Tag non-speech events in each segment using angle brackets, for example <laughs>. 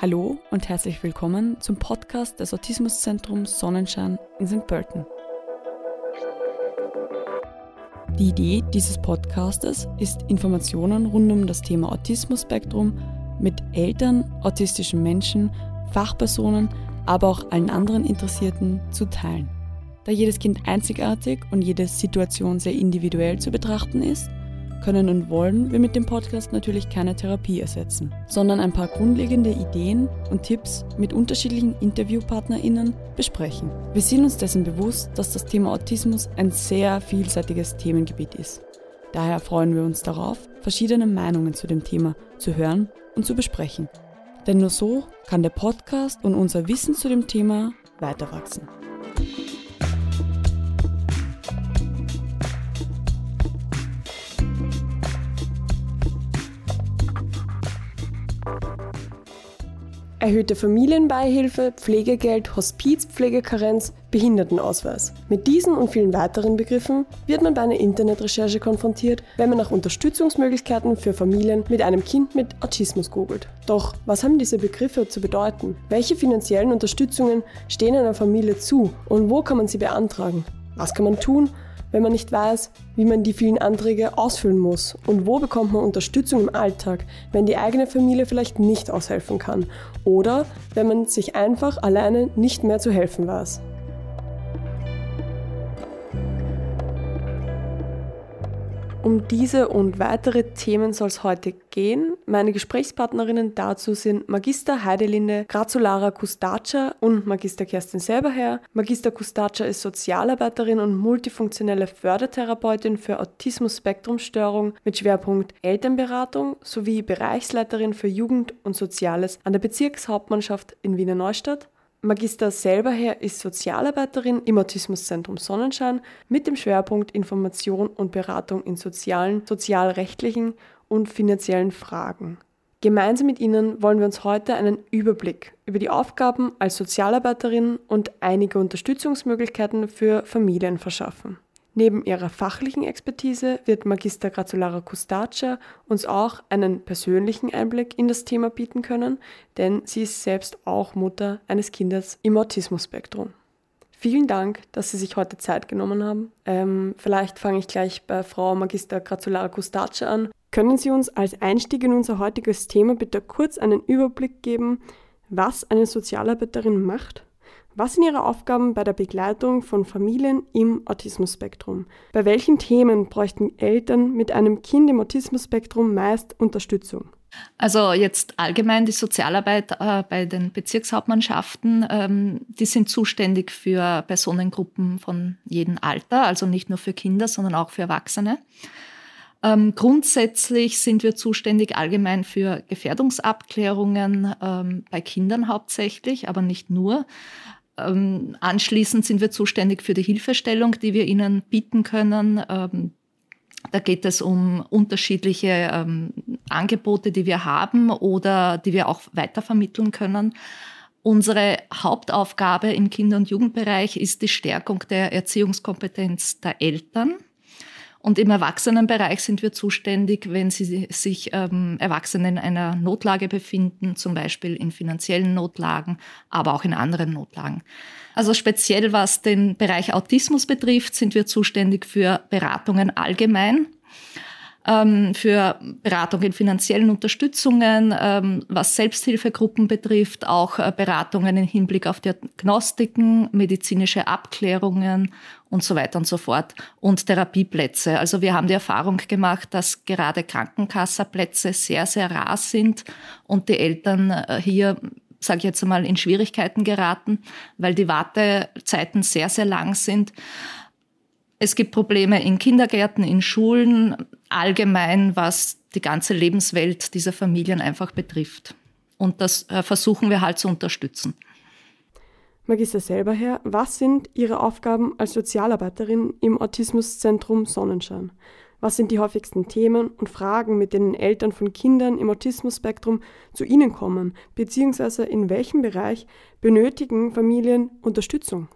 Hallo und herzlich willkommen zum Podcast des Autismuszentrums Sonnenschein in St. Pölten. Die Idee dieses Podcastes ist, Informationen rund um das Thema Autismus-Spektrum mit Eltern, autistischen Menschen, Fachpersonen, aber auch allen anderen Interessierten zu teilen. Da jedes Kind einzigartig und jede Situation sehr individuell zu betrachten ist, können und wollen wir mit dem Podcast natürlich keine Therapie ersetzen, sondern ein paar grundlegende Ideen und Tipps mit unterschiedlichen InterviewpartnerInnen besprechen. Wir sind uns dessen bewusst, dass das Thema Autismus ein sehr vielseitiges Themengebiet ist. Daher freuen wir uns darauf, verschiedene Meinungen zu dem Thema zu hören und zu besprechen. Denn nur so kann der Podcast und unser Wissen zu dem Thema weiter Erhöhte Familienbeihilfe, Pflegegeld, Hospizpflegekarenz, Behindertenausweis. Mit diesen und vielen weiteren Begriffen wird man bei einer Internetrecherche konfrontiert, wenn man nach Unterstützungsmöglichkeiten für Familien mit einem Kind mit Autismus googelt. Doch was haben diese Begriffe zu bedeuten? Welche finanziellen Unterstützungen stehen einer Familie zu und wo kann man sie beantragen? Was kann man tun, wenn man nicht weiß, wie man die vielen Anträge ausfüllen muss und wo bekommt man Unterstützung im Alltag, wenn die eigene Familie vielleicht nicht aushelfen kann oder wenn man sich einfach alleine nicht mehr zu helfen weiß. Um diese und weitere Themen soll es heute gehen. Meine Gesprächspartnerinnen dazu sind Magister Heidelinde Grazulara Kustaca und Magister Kerstin Selberherr. Magister Kustaca ist Sozialarbeiterin und multifunktionelle Fördertherapeutin für Autismus-Spektrum-Störung mit Schwerpunkt Elternberatung sowie Bereichsleiterin für Jugend und Soziales an der Bezirkshauptmannschaft in Wiener Neustadt. Magister selber her ist Sozialarbeiterin im Autismuszentrum Sonnenschein mit dem Schwerpunkt Information und Beratung in sozialen, sozialrechtlichen und finanziellen Fragen. Gemeinsam mit Ihnen wollen wir uns heute einen Überblick über die Aufgaben als Sozialarbeiterin und einige Unterstützungsmöglichkeiten für Familien verschaffen. Neben ihrer fachlichen Expertise wird Magister Grazulara Kustaca uns auch einen persönlichen Einblick in das Thema bieten können, denn sie ist selbst auch Mutter eines Kindes im Autismus-Spektrum. Vielen Dank, dass Sie sich heute Zeit genommen haben. Ähm, vielleicht fange ich gleich bei Frau Magister Grazulara Kustaca an. Können Sie uns als Einstieg in unser heutiges Thema bitte kurz einen Überblick geben, was eine Sozialarbeiterin macht? Was sind Ihre Aufgaben bei der Begleitung von Familien im Autismus-Spektrum? Bei welchen Themen bräuchten Eltern mit einem Kind im Autismus-Spektrum meist Unterstützung? Also jetzt allgemein die Sozialarbeit äh, bei den Bezirkshauptmannschaften, ähm, die sind zuständig für Personengruppen von jedem Alter, also nicht nur für Kinder, sondern auch für Erwachsene. Ähm, grundsätzlich sind wir zuständig allgemein für Gefährdungsabklärungen ähm, bei Kindern hauptsächlich, aber nicht nur. Ähm, anschließend sind wir zuständig für die Hilfestellung, die wir ihnen bieten können. Ähm, da geht es um unterschiedliche ähm, Angebote, die wir haben oder die wir auch weitervermitteln können. Unsere Hauptaufgabe im Kinder- und Jugendbereich ist die Stärkung der Erziehungskompetenz der Eltern. Und im Erwachsenenbereich sind wir zuständig, wenn sie sich ähm, Erwachsene in einer Notlage befinden, zum Beispiel in finanziellen Notlagen, aber auch in anderen Notlagen. Also speziell was den Bereich Autismus betrifft, sind wir zuständig für Beratungen allgemein ähm, für Beratung in finanziellen Unterstützungen, ähm, was Selbsthilfegruppen betrifft, auch äh, Beratungen im Hinblick auf Diagnostiken, medizinische Abklärungen und so weiter und so fort und Therapieplätze. Also wir haben die Erfahrung gemacht, dass gerade Krankenkasserplätze sehr, sehr rar sind und die Eltern äh, hier sage ich jetzt einmal, in Schwierigkeiten geraten, weil die Wartezeiten sehr, sehr lang sind. Es gibt Probleme in Kindergärten, in Schulen, allgemein, was die ganze Lebenswelt dieser Familien einfach betrifft. Und das äh, versuchen wir halt zu unterstützen. Magister selber her, was sind Ihre Aufgaben als Sozialarbeiterin im Autismuszentrum Sonnenschein? Was sind die häufigsten Themen und Fragen, mit denen Eltern von Kindern im Autismusspektrum zu Ihnen kommen, beziehungsweise in welchem Bereich benötigen Familien Unterstützung?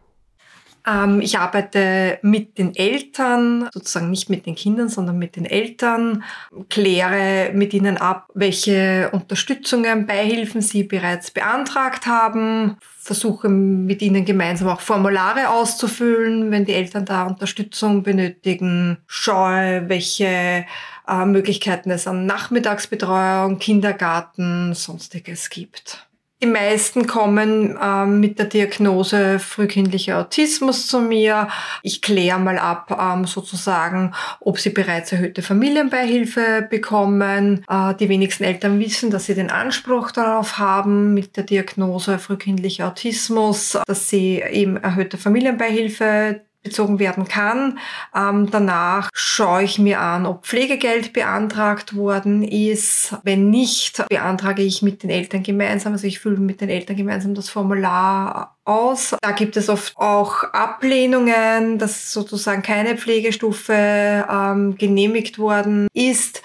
Ähm, ich arbeite mit den Eltern, sozusagen nicht mit den Kindern, sondern mit den Eltern, kläre mit ihnen ab, welche Unterstützungen, Beihilfen sie bereits beantragt haben, versuche mit ihnen gemeinsam auch Formulare auszufüllen, wenn die Eltern da Unterstützung benötigen, schaue, welche äh, Möglichkeiten es an Nachmittagsbetreuung, Kindergarten, sonstiges gibt. Die meisten kommen ähm, mit der Diagnose frühkindlicher Autismus zu mir. Ich kläre mal ab, ähm, sozusagen, ob sie bereits erhöhte Familienbeihilfe bekommen. Äh, die wenigsten Eltern wissen, dass sie den Anspruch darauf haben, mit der Diagnose frühkindlicher Autismus, dass sie eben erhöhte Familienbeihilfe bezogen werden kann. Ähm, danach schaue ich mir an, ob Pflegegeld beantragt worden ist. Wenn nicht, beantrage ich mit den Eltern gemeinsam, also ich fülle mit den Eltern gemeinsam das Formular aus. Da gibt es oft auch Ablehnungen, dass sozusagen keine Pflegestufe ähm, genehmigt worden ist.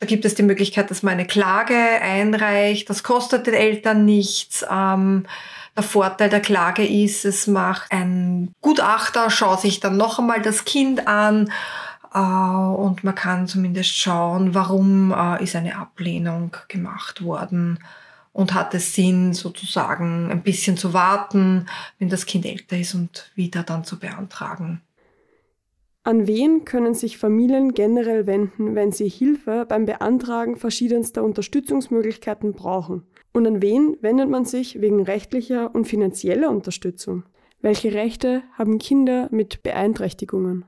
Da gibt es die Möglichkeit, dass man eine Klage einreicht. Das kostet den Eltern nichts. Ähm, der Vorteil der Klage ist, es macht ein Gutachter, schaut sich dann noch einmal das Kind an äh, und man kann zumindest schauen, warum äh, ist eine Ablehnung gemacht worden und hat es Sinn, sozusagen ein bisschen zu warten, wenn das Kind älter ist und wieder dann zu beantragen. An wen können sich Familien generell wenden, wenn sie Hilfe beim Beantragen verschiedenster Unterstützungsmöglichkeiten brauchen? Und an wen wendet man sich wegen rechtlicher und finanzieller Unterstützung? Welche Rechte haben Kinder mit Beeinträchtigungen?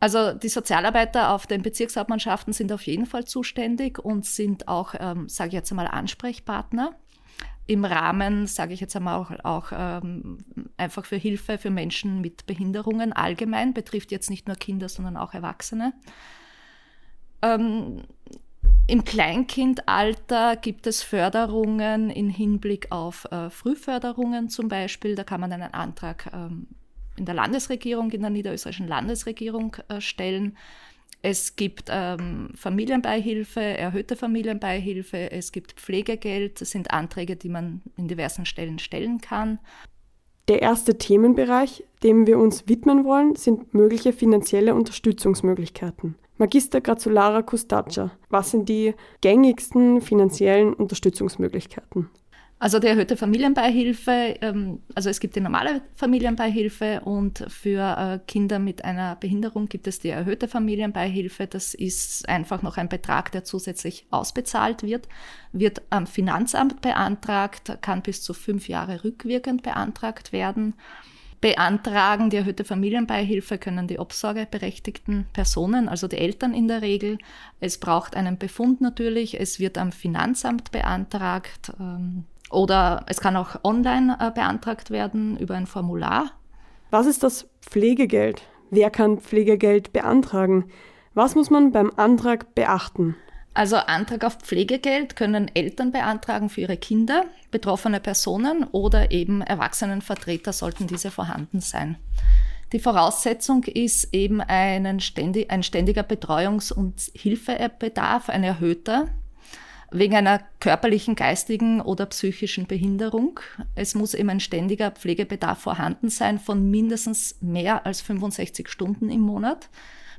Also die Sozialarbeiter auf den Bezirkshauptmannschaften sind auf jeden Fall zuständig und sind auch, ähm, sage ich jetzt einmal, Ansprechpartner im Rahmen, sage ich jetzt einmal auch, auch ähm, einfach für Hilfe für Menschen mit Behinderungen allgemein, betrifft jetzt nicht nur Kinder, sondern auch Erwachsene. Ähm, im Kleinkindalter gibt es Förderungen in Hinblick auf äh, Frühförderungen zum Beispiel. Da kann man einen Antrag ähm, in der Landesregierung, in der niederösterreichischen Landesregierung äh, stellen. Es gibt ähm, Familienbeihilfe, erhöhte Familienbeihilfe, es gibt Pflegegeld. Das sind Anträge, die man in diversen Stellen stellen kann. Der erste Themenbereich, dem wir uns widmen wollen, sind mögliche finanzielle Unterstützungsmöglichkeiten. Magister Grazulara Custaccia, was sind die gängigsten finanziellen Unterstützungsmöglichkeiten? Also die erhöhte Familienbeihilfe, ähm, also es gibt die normale Familienbeihilfe und für äh, Kinder mit einer Behinderung gibt es die erhöhte Familienbeihilfe. Das ist einfach noch ein Betrag, der zusätzlich ausbezahlt wird, wird am Finanzamt beantragt, kann bis zu fünf Jahre rückwirkend beantragt werden beantragen. Die erhöhte Familienbeihilfe können die obsorgeberechtigten Personen, also die Eltern in der Regel. Es braucht einen Befund natürlich. Es wird am Finanzamt beantragt ähm, oder es kann auch online äh, beantragt werden über ein Formular. Was ist das Pflegegeld? Wer kann Pflegegeld beantragen? Was muss man beim Antrag beachten? Also Antrag auf Pflegegeld können Eltern beantragen für ihre Kinder, betroffene Personen oder eben Erwachsenenvertreter sollten diese vorhanden sein. Die Voraussetzung ist eben einen ständig, ein ständiger Betreuungs- und Hilfebedarf, ein erhöhter, wegen einer körperlichen, geistigen oder psychischen Behinderung. Es muss eben ein ständiger Pflegebedarf vorhanden sein von mindestens mehr als 65 Stunden im Monat.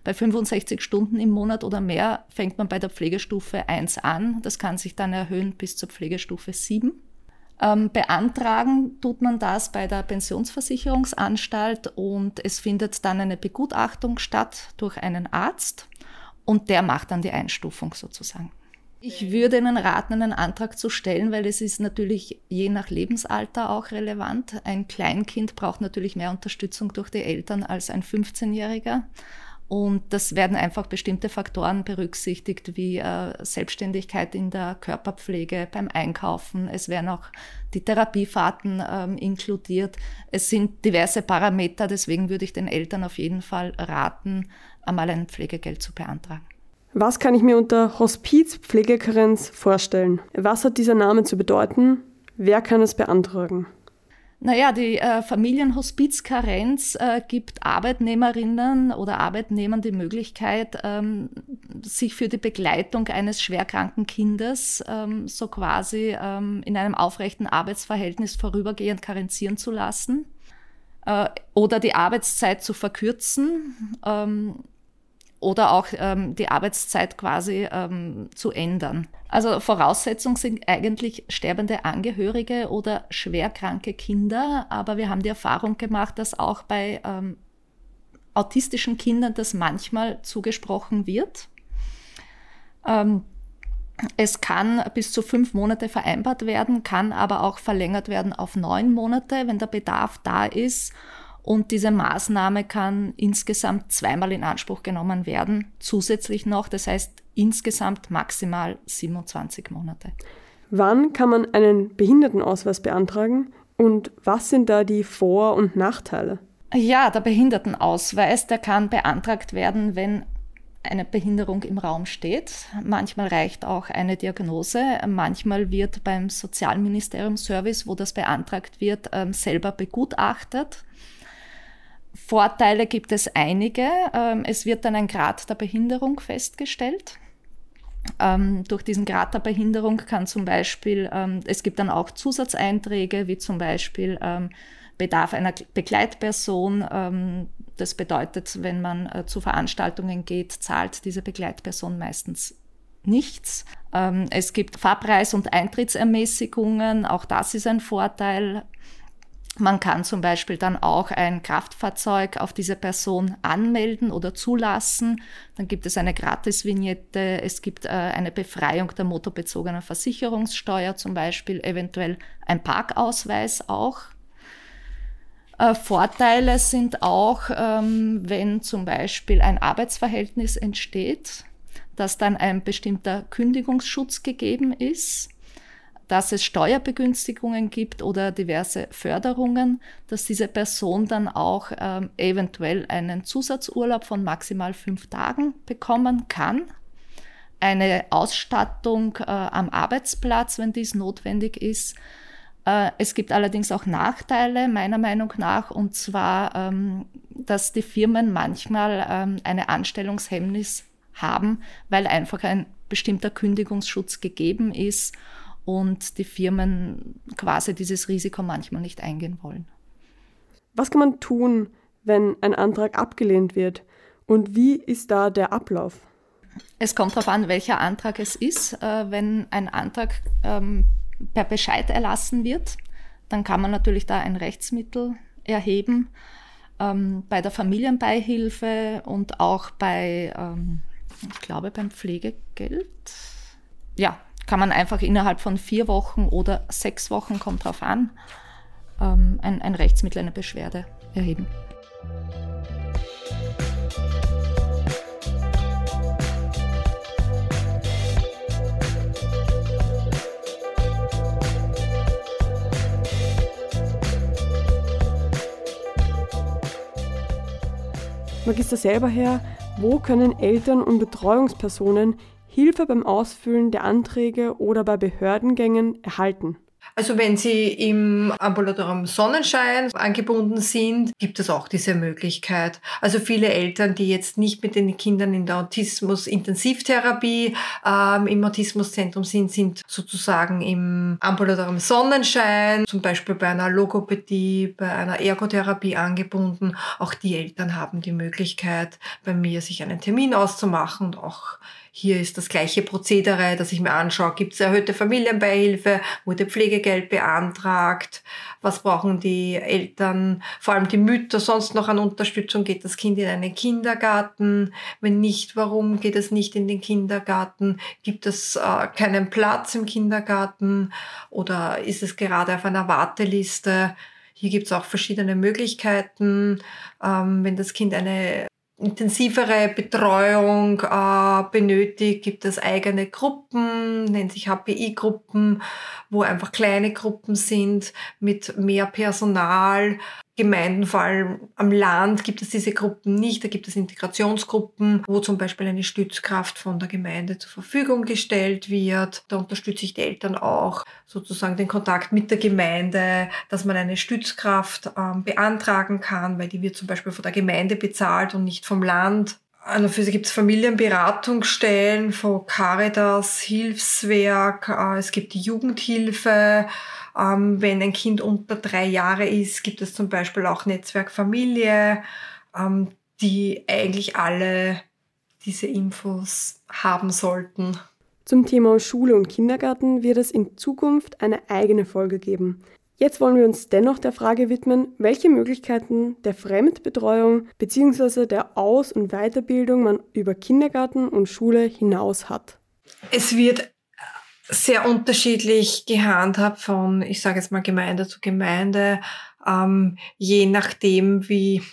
Bei 65 Stunden im Monat oder mehr fängt man bei der Pflegestufe 1 an. Das kann sich dann erhöhen bis zur Pflegestufe 7. Ähm, beantragen tut man das bei der Pensionsversicherungsanstalt und es findet dann eine Begutachtung statt durch einen Arzt und der macht dann die Einstufung sozusagen. Ich würde Ihnen raten, einen Antrag zu stellen, weil es ist natürlich je nach Lebensalter auch relevant. Ein Kleinkind braucht natürlich mehr Unterstützung durch die Eltern als ein 15-Jähriger. Und das werden einfach bestimmte Faktoren berücksichtigt, wie äh, Selbstständigkeit in der Körperpflege, beim Einkaufen. Es werden auch die Therapiefahrten ähm, inkludiert. Es sind diverse Parameter, deswegen würde ich den Eltern auf jeden Fall raten, einmal ein Pflegegeld zu beantragen. Was kann ich mir unter Hospizpflegekarenz vorstellen? Was hat dieser Name zu bedeuten? Wer kann es beantragen? Naja, die äh, Familienhospizkarenz äh, gibt Arbeitnehmerinnen oder Arbeitnehmern die Möglichkeit, ähm, sich für die Begleitung eines schwerkranken Kindes ähm, so quasi ähm, in einem aufrechten Arbeitsverhältnis vorübergehend karenzieren zu lassen. äh, oder die Arbeitszeit zu verkürzen ähm, oder auch ähm, die Arbeitszeit quasi ähm, zu ändern. Also Voraussetzung sind eigentlich sterbende Angehörige oder schwerkranke Kinder, aber wir haben die Erfahrung gemacht, dass auch bei ähm, autistischen Kindern das manchmal zugesprochen wird. Ähm, es kann bis zu fünf Monate vereinbart werden, kann aber auch verlängert werden auf neun Monate, wenn der Bedarf da ist. Und diese Maßnahme kann insgesamt zweimal in Anspruch genommen werden, zusätzlich noch. Das heißt insgesamt maximal 27 Monate. Wann kann man einen Behindertenausweis beantragen und was sind da die Vor- und Nachteile? Ja, der Behindertenausweis, der kann beantragt werden, wenn eine Behinderung im Raum steht. Manchmal reicht auch eine Diagnose. Manchmal wird beim Sozialministerium Service, wo das beantragt wird, ähm, selber begutachtet. Vorteile gibt es einige. Ähm, es wird dann ein Grad der Behinderung festgestellt. Ähm, durch diesen Grad der Behinderung kann zum Beispiel, ähm, es gibt dann auch Zusatzeinträge, wie zum Beispiel Bedarf einer Begleitperson. Das bedeutet, wenn man äh, zu Veranstaltungen geht, zahlt diese Begleitperson meistens nichts. Es gibt Fahrpreis- und Eintrittsermäßigungen, auch das ist ein Vorteil. Man kann zum Beispiel dann auch ein Kraftfahrzeug auf diese Person anmelden oder zulassen. Dann gibt es eine Gratis-Vignette. Es gibt äh, eine Befreiung der motorbezogenen Versicherungssteuer zum Beispiel, eventuell ein Parkausweis auch. Äh, Vorteile sind auch, ähm, wenn zum Beispiel ein Arbeitsverhältnis entsteht, dass dann ein bestimmter Kündigungsschutz gegeben ist dass es Steuerbegünstigungen gibt oder diverse Förderungen, dass diese Person dann auch ähm, eventuell einen Zusatzurlaub von maximal fünf Tagen bekommen kann. Eine Ausstattung äh, am Arbeitsplatz, wenn dies notwendig ist. Äh, es gibt allerdings auch Nachteile, meiner Meinung nach, und zwar, ähm, dass die Firmen manchmal ähm, eine Anstellungshemmnis haben, weil einfach ein bestimmter Kündigungsschutz gegeben ist und die Firmen quasi dieses Risiko manchmal nicht eingehen wollen. Was kann man tun, wenn ein Antrag abgelehnt wird und wie ist da der Ablauf? Es kommt darauf an, welcher Antrag es ist. Äh, wenn ein Antrag ähm, per Bescheid erlassen wird, dann kann man natürlich da ein Rechtsmittel erheben. Ähm, bei der Familienbeihilfe und auch bei, ähm, ich glaube, beim Pflegegeld. Ja, kann man einfach innerhalb von vier Wochen oder sechs Wochen, kommt drauf an, ähm, ein, ein Rechtsmittel, eine Beschwerde erheben. Magister selber her, wo können Eltern und Betreuungspersonen Hilfe beim Ausfüllen der Anträge oder bei Behördengängen erhalten. Also wenn Sie im Ambulatorium Sonnenschein angebunden sind, gibt es auch diese Möglichkeit. Also viele Eltern, die jetzt nicht mit den Kindern in der Autismus-Intensivtherapie ähm, im Autismuszentrum sind, sind sozusagen im Ambulatorium Sonnenschein, zum Beispiel bei einer Logopädie, bei einer Ergotherapie angebunden. Auch die Eltern haben die Möglichkeit, bei mir sich einen Termin auszumachen und auch hier ist das gleiche Prozedere, dass ich mir anschaue, gibt es erhöhte Familienbeihilfe, wurde Pflegegeld beantragt, was brauchen die Eltern, vor allem die Mütter sonst noch an Unterstützung, geht das Kind in einen Kindergarten, wenn nicht, warum geht es nicht in den Kindergarten, gibt es äh, keinen Platz im Kindergarten? Oder ist es gerade auf einer Warteliste. Hier gibt es auch verschiedene Möglichkeiten, ähm, wenn das Kind eine intensivere Betreuung äh, benötigt, gibt es eigene Gruppen, nennt sich HPI-Gruppen, wo einfach kleine Gruppen sind mit mehr Personal. Gemeinden, vor allem am Land, gibt es diese Gruppen nicht. Da gibt es Integrationsgruppen, wo zum Beispiel eine Stützkraft von der Gemeinde zur Verfügung gestellt wird. Da unterstütze ich die Eltern auch, sozusagen den Kontakt mit der Gemeinde, dass man eine Stützkraft ähm, beantragen kann, weil die wird zum Beispiel von der Gemeinde bezahlt und nicht vom Land. An und für sich gibt es Familienberatungsstellen von Caritas, Hilfswerk, äh, es gibt die Jugendhilfe. Ähm, wenn ein Kind unter drei Jahre ist, gibt es zum Beispiel auch Netzwerk Familie, ähm, die eigentlich alle diese Infos haben sollten. Zum Thema Schule und Kindergarten wird es in Zukunft eine eigene Folge geben. Jetzt wollen wir uns dennoch der Frage widmen, welche Möglichkeiten der Fremdbetreuung bzw. der Aus- und Weiterbildung man über Kindergarten und Schule hinaus hat. Es wird sehr unterschiedlich gehandhabt von, ich sage jetzt mal, Gemeinde zu Gemeinde, ähm, je nachdem, wie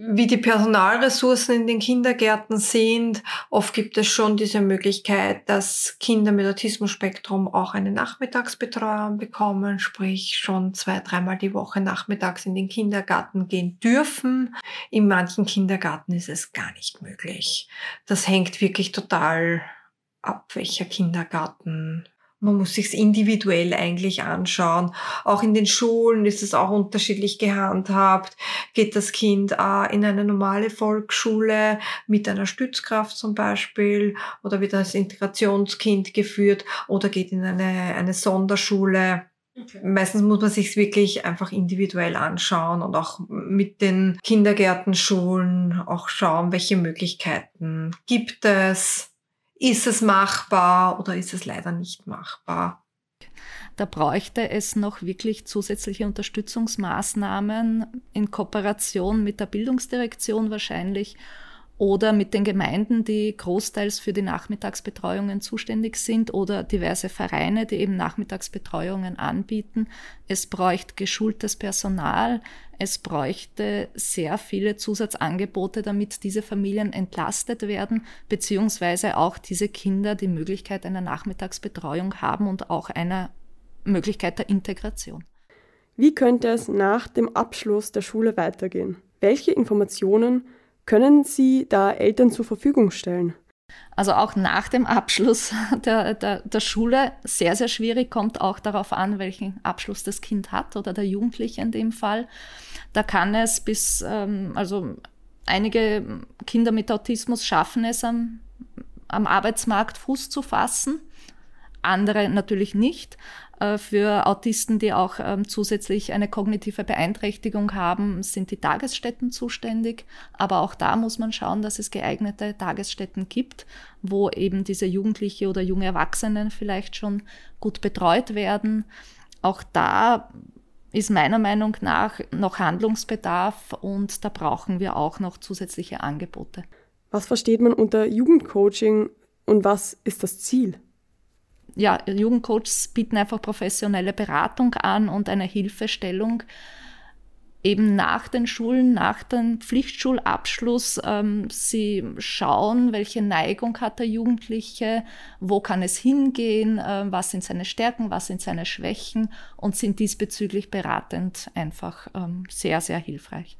wie die Personalressourcen in den Kindergärten sind. Oft gibt es schon diese Möglichkeit, dass Kinder mit Autismus-Spektrum auch eine Nachmittagsbetreuung bekommen, sprich schon zwei, dreimal die Woche nachmittags in den Kindergarten gehen dürfen. In manchen Kindergarten ist es gar nicht möglich. Das hängt wirklich total ab, welcher Kindergarten man muss sich's individuell eigentlich anschauen. Auch in den Schulen ist es auch unterschiedlich gehandhabt. Geht das Kind äh, in eine normale Volksschule mit einer Stützkraft zum Beispiel oder wird als Integrationskind geführt oder geht in eine, eine Sonderschule? Okay. Meistens muss man sich wirklich einfach individuell anschauen und auch mit den Kindergärtenschulen auch schauen, welche Möglichkeiten gibt es ist es machbar oder ist es leider nicht machbar? Da bräuchte es noch wirklich zusätzliche Unterstützungsmaßnahmen in Kooperation mit der Bildungsdirektion wahrscheinlich oder mit den Gemeinden, die großteils für die Nachmittagsbetreuungen zuständig sind oder diverse Vereine, die eben Nachmittagsbetreuungen anbieten. Es bräuchte geschultes Personal. Es bräuchte sehr viele Zusatzangebote, damit diese Familien entlastet werden, beziehungsweise auch diese Kinder die Möglichkeit einer Nachmittagsbetreuung haben und auch einer Möglichkeit der Integration. Wie könnte es nach dem Abschluss der Schule weitergehen? Welche Informationen können Sie da Eltern zur Verfügung stellen? Also auch nach dem Abschluss <laughs> der, der, der, Schule sehr, sehr schwierig, kommt auch darauf an, welchen Abschluss das Kind hat oder der Jugendliche in dem Fall. Da kann es bis, ähm, also einige Kinder mit Autismus schaffen es am, am Arbeitsmarkt Fuß zu fassen, andere natürlich nicht. Äh, für Autisten, die auch ähm, zusätzlich eine kognitive Beeinträchtigung haben, sind die Tagesstätten zuständig. Aber auch da muss man schauen, dass es geeignete Tagesstätten gibt, wo eben diese Jugendliche oder junge Erwachsenen vielleicht schon gut betreut werden. Auch da ist meiner Meinung nach noch Handlungsbedarf und da brauchen wir auch noch zusätzliche Angebote. Was versteht man unter Jugendcoaching und was ist das Ziel? Ja, Jugendcoaches bieten einfach professionelle Beratung an und eine Hilfestellung eben nach den Schulen, nach dem Pflichtschulabschluss. Ähm, sie schauen, welche Neigung hat der Jugendliche, wo kann es hingehen, äh, was sind seine Stärken, was sind seine Schwächen und sind diesbezüglich beratend einfach ähm, sehr, sehr hilfreich.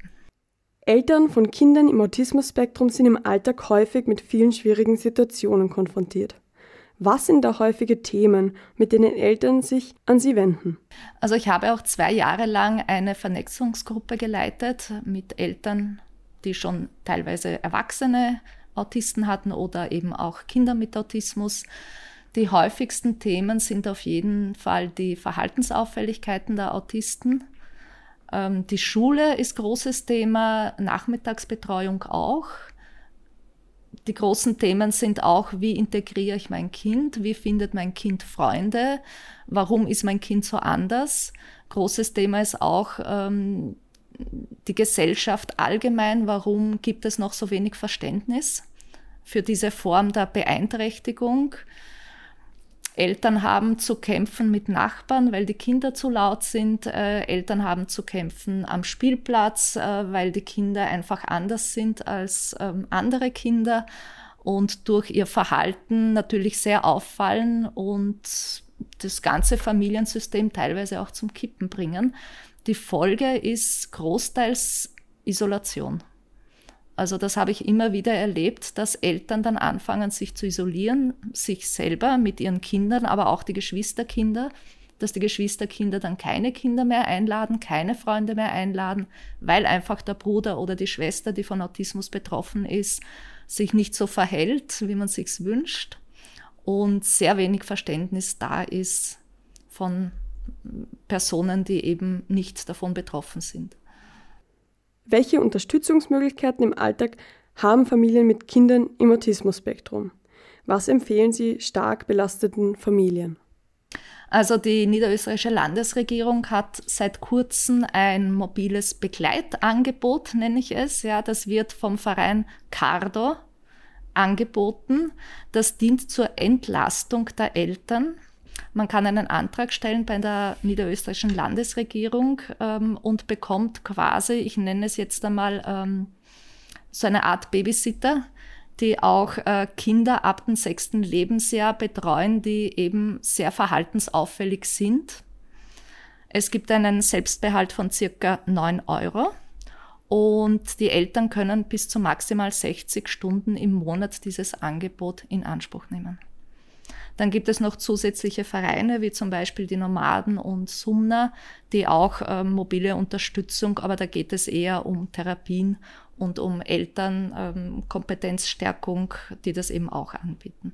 Eltern von Kindern im Autismus-Spektrum sind im Alltag häufig mit vielen schwierigen Situationen konfrontiert. Was sind da häufige Themen, mit denen Eltern sich an Sie wenden? Also ich habe auch zwei Jahre lang eine Vernetzungsgruppe geleitet mit Eltern, die schon teilweise erwachsene Autisten hatten oder eben auch Kinder mit Autismus. Die häufigsten Themen sind auf jeden Fall die Verhaltensauffälligkeiten der Autisten. Ähm, die Schule ist großes Thema, Nachmittagsbetreuung auch. Die großen Themen sind auch, wie integriere ich mein Kind, wie findet mein Kind Freunde, warum ist mein Kind so anders. Großes Thema ist auch ähm, die Gesellschaft allgemein, warum gibt es noch so wenig Verständnis für diese Form der Beeinträchtigung. Eltern haben zu kämpfen mit Nachbarn, weil die Kinder zu laut sind. Äh, Eltern haben zu kämpfen am Spielplatz, äh, weil die Kinder einfach anders sind als ähm, andere Kinder und durch ihr Verhalten natürlich sehr auffallen und das ganze Familiensystem teilweise auch zum Kippen bringen. Die Folge ist großteils Isolation. Also das habe ich immer wieder erlebt, dass Eltern dann anfangen, sich zu isolieren, sich selber mit ihren Kindern, aber auch die Geschwisterkinder, dass die Geschwisterkinder dann keine Kinder mehr einladen, keine Freunde mehr einladen, weil einfach der Bruder oder die Schwester, die von Autismus betroffen ist, sich nicht so verhält, wie man sich's wünscht und sehr wenig Verständnis da ist von Personen, die eben nicht davon betroffen sind. Welche Unterstützungsmöglichkeiten im Alltag haben Familien mit Kindern im Autismus-Spektrum? Was empfehlen Sie stark belasteten Familien? Also die niederösterreichische Landesregierung hat seit kurzem ein mobiles Begleitangebot, nenne ich es. Ja, das wird vom Verein Cardo angeboten. Das dient zur Entlastung der Eltern. Man kann einen Antrag stellen bei der niederösterreichischen Landesregierung ähm, und bekommt quasi, ich nenne es jetzt einmal, ähm, so eine Art Babysitter, die auch äh, Kinder ab dem sechsten Lebensjahr betreuen, die eben sehr verhaltensauffällig sind. Es gibt einen Selbstbehalt von circa 9 Euro und die Eltern können bis zu maximal 60 Stunden im Monat dieses Angebot in Anspruch nehmen. Dann gibt es noch zusätzliche Vereine, wie zum Beispiel die Nomaden und Sumner, die auch äh, mobile Unterstützung, aber da geht es eher um Therapien und um Elternkompetenzstärkung, ähm, die das eben auch anbieten.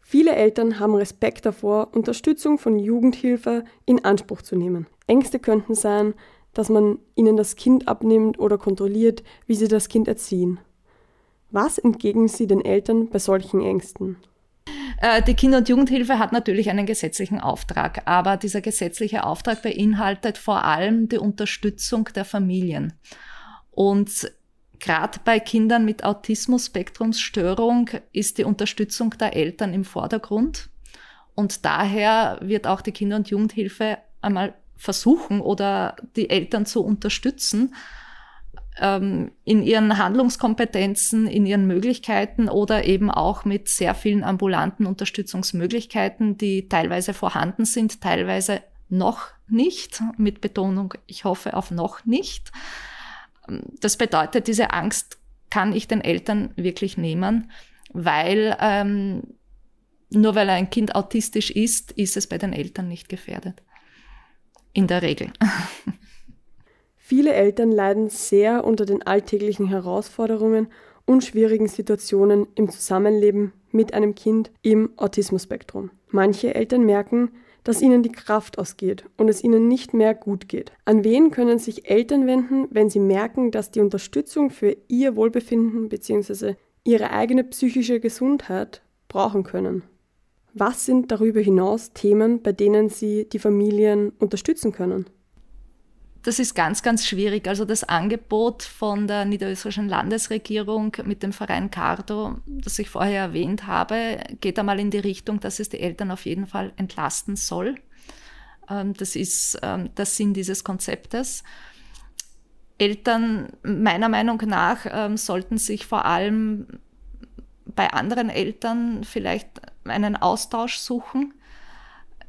Viele Eltern haben Respekt davor, Unterstützung von Jugendhilfe in Anspruch zu nehmen. Ängste könnten sein, dass man ihnen das Kind abnimmt oder kontrolliert, wie sie das Kind erziehen. Was entgegnen Sie den Eltern bei solchen Ängsten? Äh, die Kinder- und Jugendhilfe hat natürlich einen gesetzlichen Auftrag, aber dieser gesetzliche Auftrag beinhaltet vor allem die Unterstützung der Familien. Und gerade bei Kindern mit Autismus-Spektrumsstörung ist die Unterstützung der Eltern im Vordergrund. Und daher wird auch die Kinder- und Jugendhilfe einmal versuchen oder die Eltern zu unterstützen ähm, in ihren Handlungskompetenzen, in ihren Möglichkeiten oder eben auch mit sehr vielen ambulanten Unterstützungsmöglichkeiten, die teilweise vorhanden sind, teilweise noch nicht, mit Betonung, ich hoffe auf noch nicht. Das bedeutet, diese Angst kann ich den Eltern wirklich nehmen, weil ähm, nur weil ein Kind autistisch ist, ist es bei den Eltern nicht gefährdet. In der Regel. <laughs> Viele Eltern leiden sehr unter den alltäglichen Herausforderungen und schwierigen Situationen im Zusammenleben mit einem Kind im Autismus-Spektrum. Manche Eltern merken, dass ihnen die Kraft ausgeht und es ihnen nicht mehr gut geht. An wen können sich Eltern wenden, wenn sie merken, dass die Unterstützung für ihr Wohlbefinden bzw. ihre eigene psychische Gesundheit brauchen können? Was sind darüber hinaus Themen, bei denen sie die Familien unterstützen können? Das ist ganz, ganz schwierig. Also das Angebot von der niederösterreichischen Landesregierung mit dem Verein Cardo, das ich vorher erwähnt habe, geht einmal in die Richtung, dass es die Eltern auf jeden Fall entlasten soll. Ähm, das ist ähm, der Sinn dieses Konzeptes. Eltern meiner Meinung nach ähm, sollten sich vor allem bei anderen Eltern vielleicht einen Austausch suchen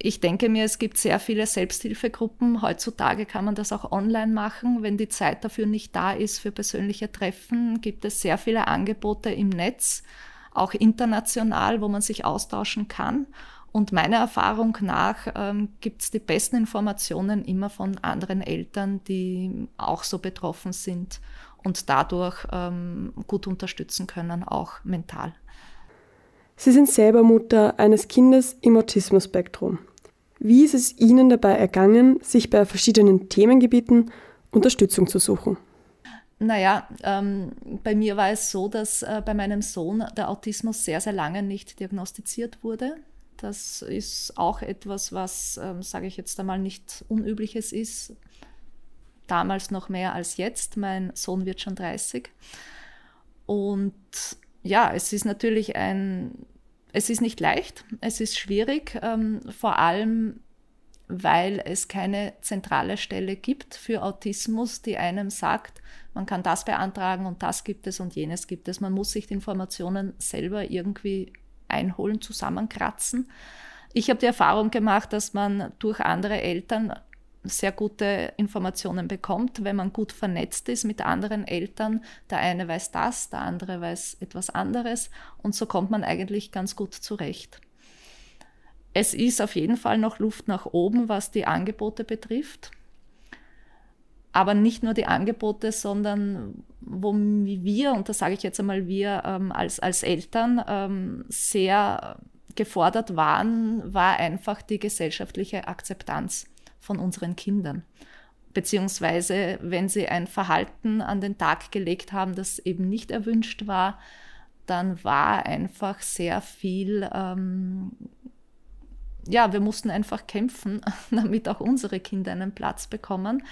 ich denke mir, es gibt sehr viele Selbsthilfegruppen. Heutzutage kann man das auch online machen. Wenn die Zeit dafür nicht da ist für persönliche Treffen, gibt es sehr viele Angebote im Netz, auch international, wo man sich austauschen kann. Und meiner Erfahrung nach ähm, gibt es die besten Informationen immer von anderen Eltern, die auch so betroffen sind und dadurch ähm, gut unterstützen können, auch mental. Sie sind selber Mutter eines Kindes im Autismus-Spektrum. Wie ist es Ihnen dabei ergangen, sich bei verschiedenen Themengebieten Unterstützung zu suchen? Naja, ähm, bei mir war es so, dass äh, bei meinem Sohn der Autismus sehr, sehr lange nicht diagnostiziert wurde. Das ist auch etwas, was, ähm, sage ich jetzt einmal, nicht Unübliches ist. Damals noch mehr als jetzt. Mein Sohn wird schon 30. Und ja, es ist natürlich ein es ist nicht leicht, es ist schwierig, ähm, vor allem weil es keine zentrale Stelle gibt für Autismus, die einem sagt, man kann das beantragen und das gibt es und jenes gibt es. Man muss sich die Informationen selber irgendwie einholen, zusammenkratzen. Ich habe die Erfahrung gemacht, dass man durch andere Eltern sehr gute Informationen bekommt, wenn man gut vernetzt ist mit anderen Eltern. Der eine weiß das, der andere weiß etwas anderes und so kommt man eigentlich ganz gut zurecht. Es ist auf jeden Fall noch Luft nach oben, was die Angebote betrifft. Aber nicht nur die Angebote, sondern wo wir, und das sage ich jetzt einmal wir ähm, als, als Eltern, ähm, sehr gefordert waren, war einfach die gesellschaftliche Akzeptanz von unseren Kindern. Beziehungsweise, wenn sie ein Verhalten an den Tag gelegt haben, das eben nicht erwünscht war, dann war einfach sehr viel, ähm, ja, wir mussten einfach kämpfen, <laughs> damit auch unsere Kinder einen Platz bekommen.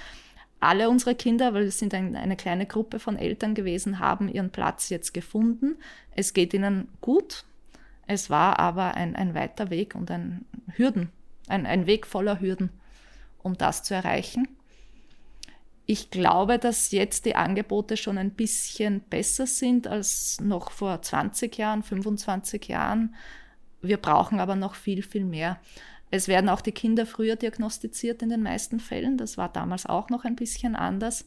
Alle unsere Kinder, weil wir sind ein, eine kleine Gruppe von Eltern gewesen, haben ihren Platz jetzt gefunden. Es geht ihnen gut. Es war aber ein, ein weiter Weg und ein Hürden, ein, ein Weg voller Hürden, um das zu erreichen. Ich glaube, dass jetzt die Angebote schon ein bisschen besser sind als noch vor 20 Jahren, 25 Jahren. Wir brauchen aber noch viel, viel mehr. Es werden auch die Kinder früher diagnostiziert in den meisten Fällen. Das war damals auch noch ein bisschen anders.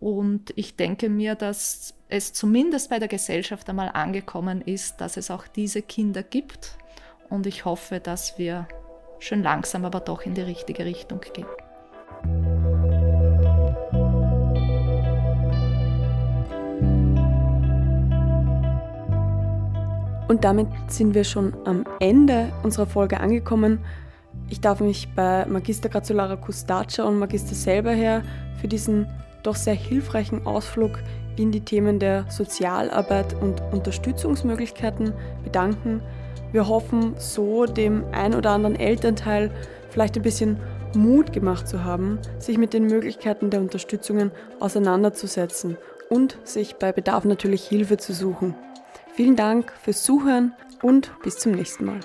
Und ich denke mir, dass es zumindest bei der Gesellschaft einmal angekommen ist, dass es auch diese Kinder gibt. Und ich hoffe, dass wir schön langsam aber doch in die richtige Richtung gehen. Und damit sind wir schon am Ende unserer Folge angekommen. Ich darf mich bei Magister Graziolara Custacia und Magister Selberherr für diesen doch sehr hilfreichen Ausflug in die Themen der Sozialarbeit und Unterstützungsmöglichkeiten bedanken. Wir hoffen, so dem ein oder anderen Elternteil vielleicht ein bisschen Mut gemacht zu haben, sich mit den Möglichkeiten der Unterstützungen auseinanderzusetzen und sich bei Bedarf natürlich Hilfe zu suchen. Vielen Dank fürs Zuhören und bis zum nächsten Mal.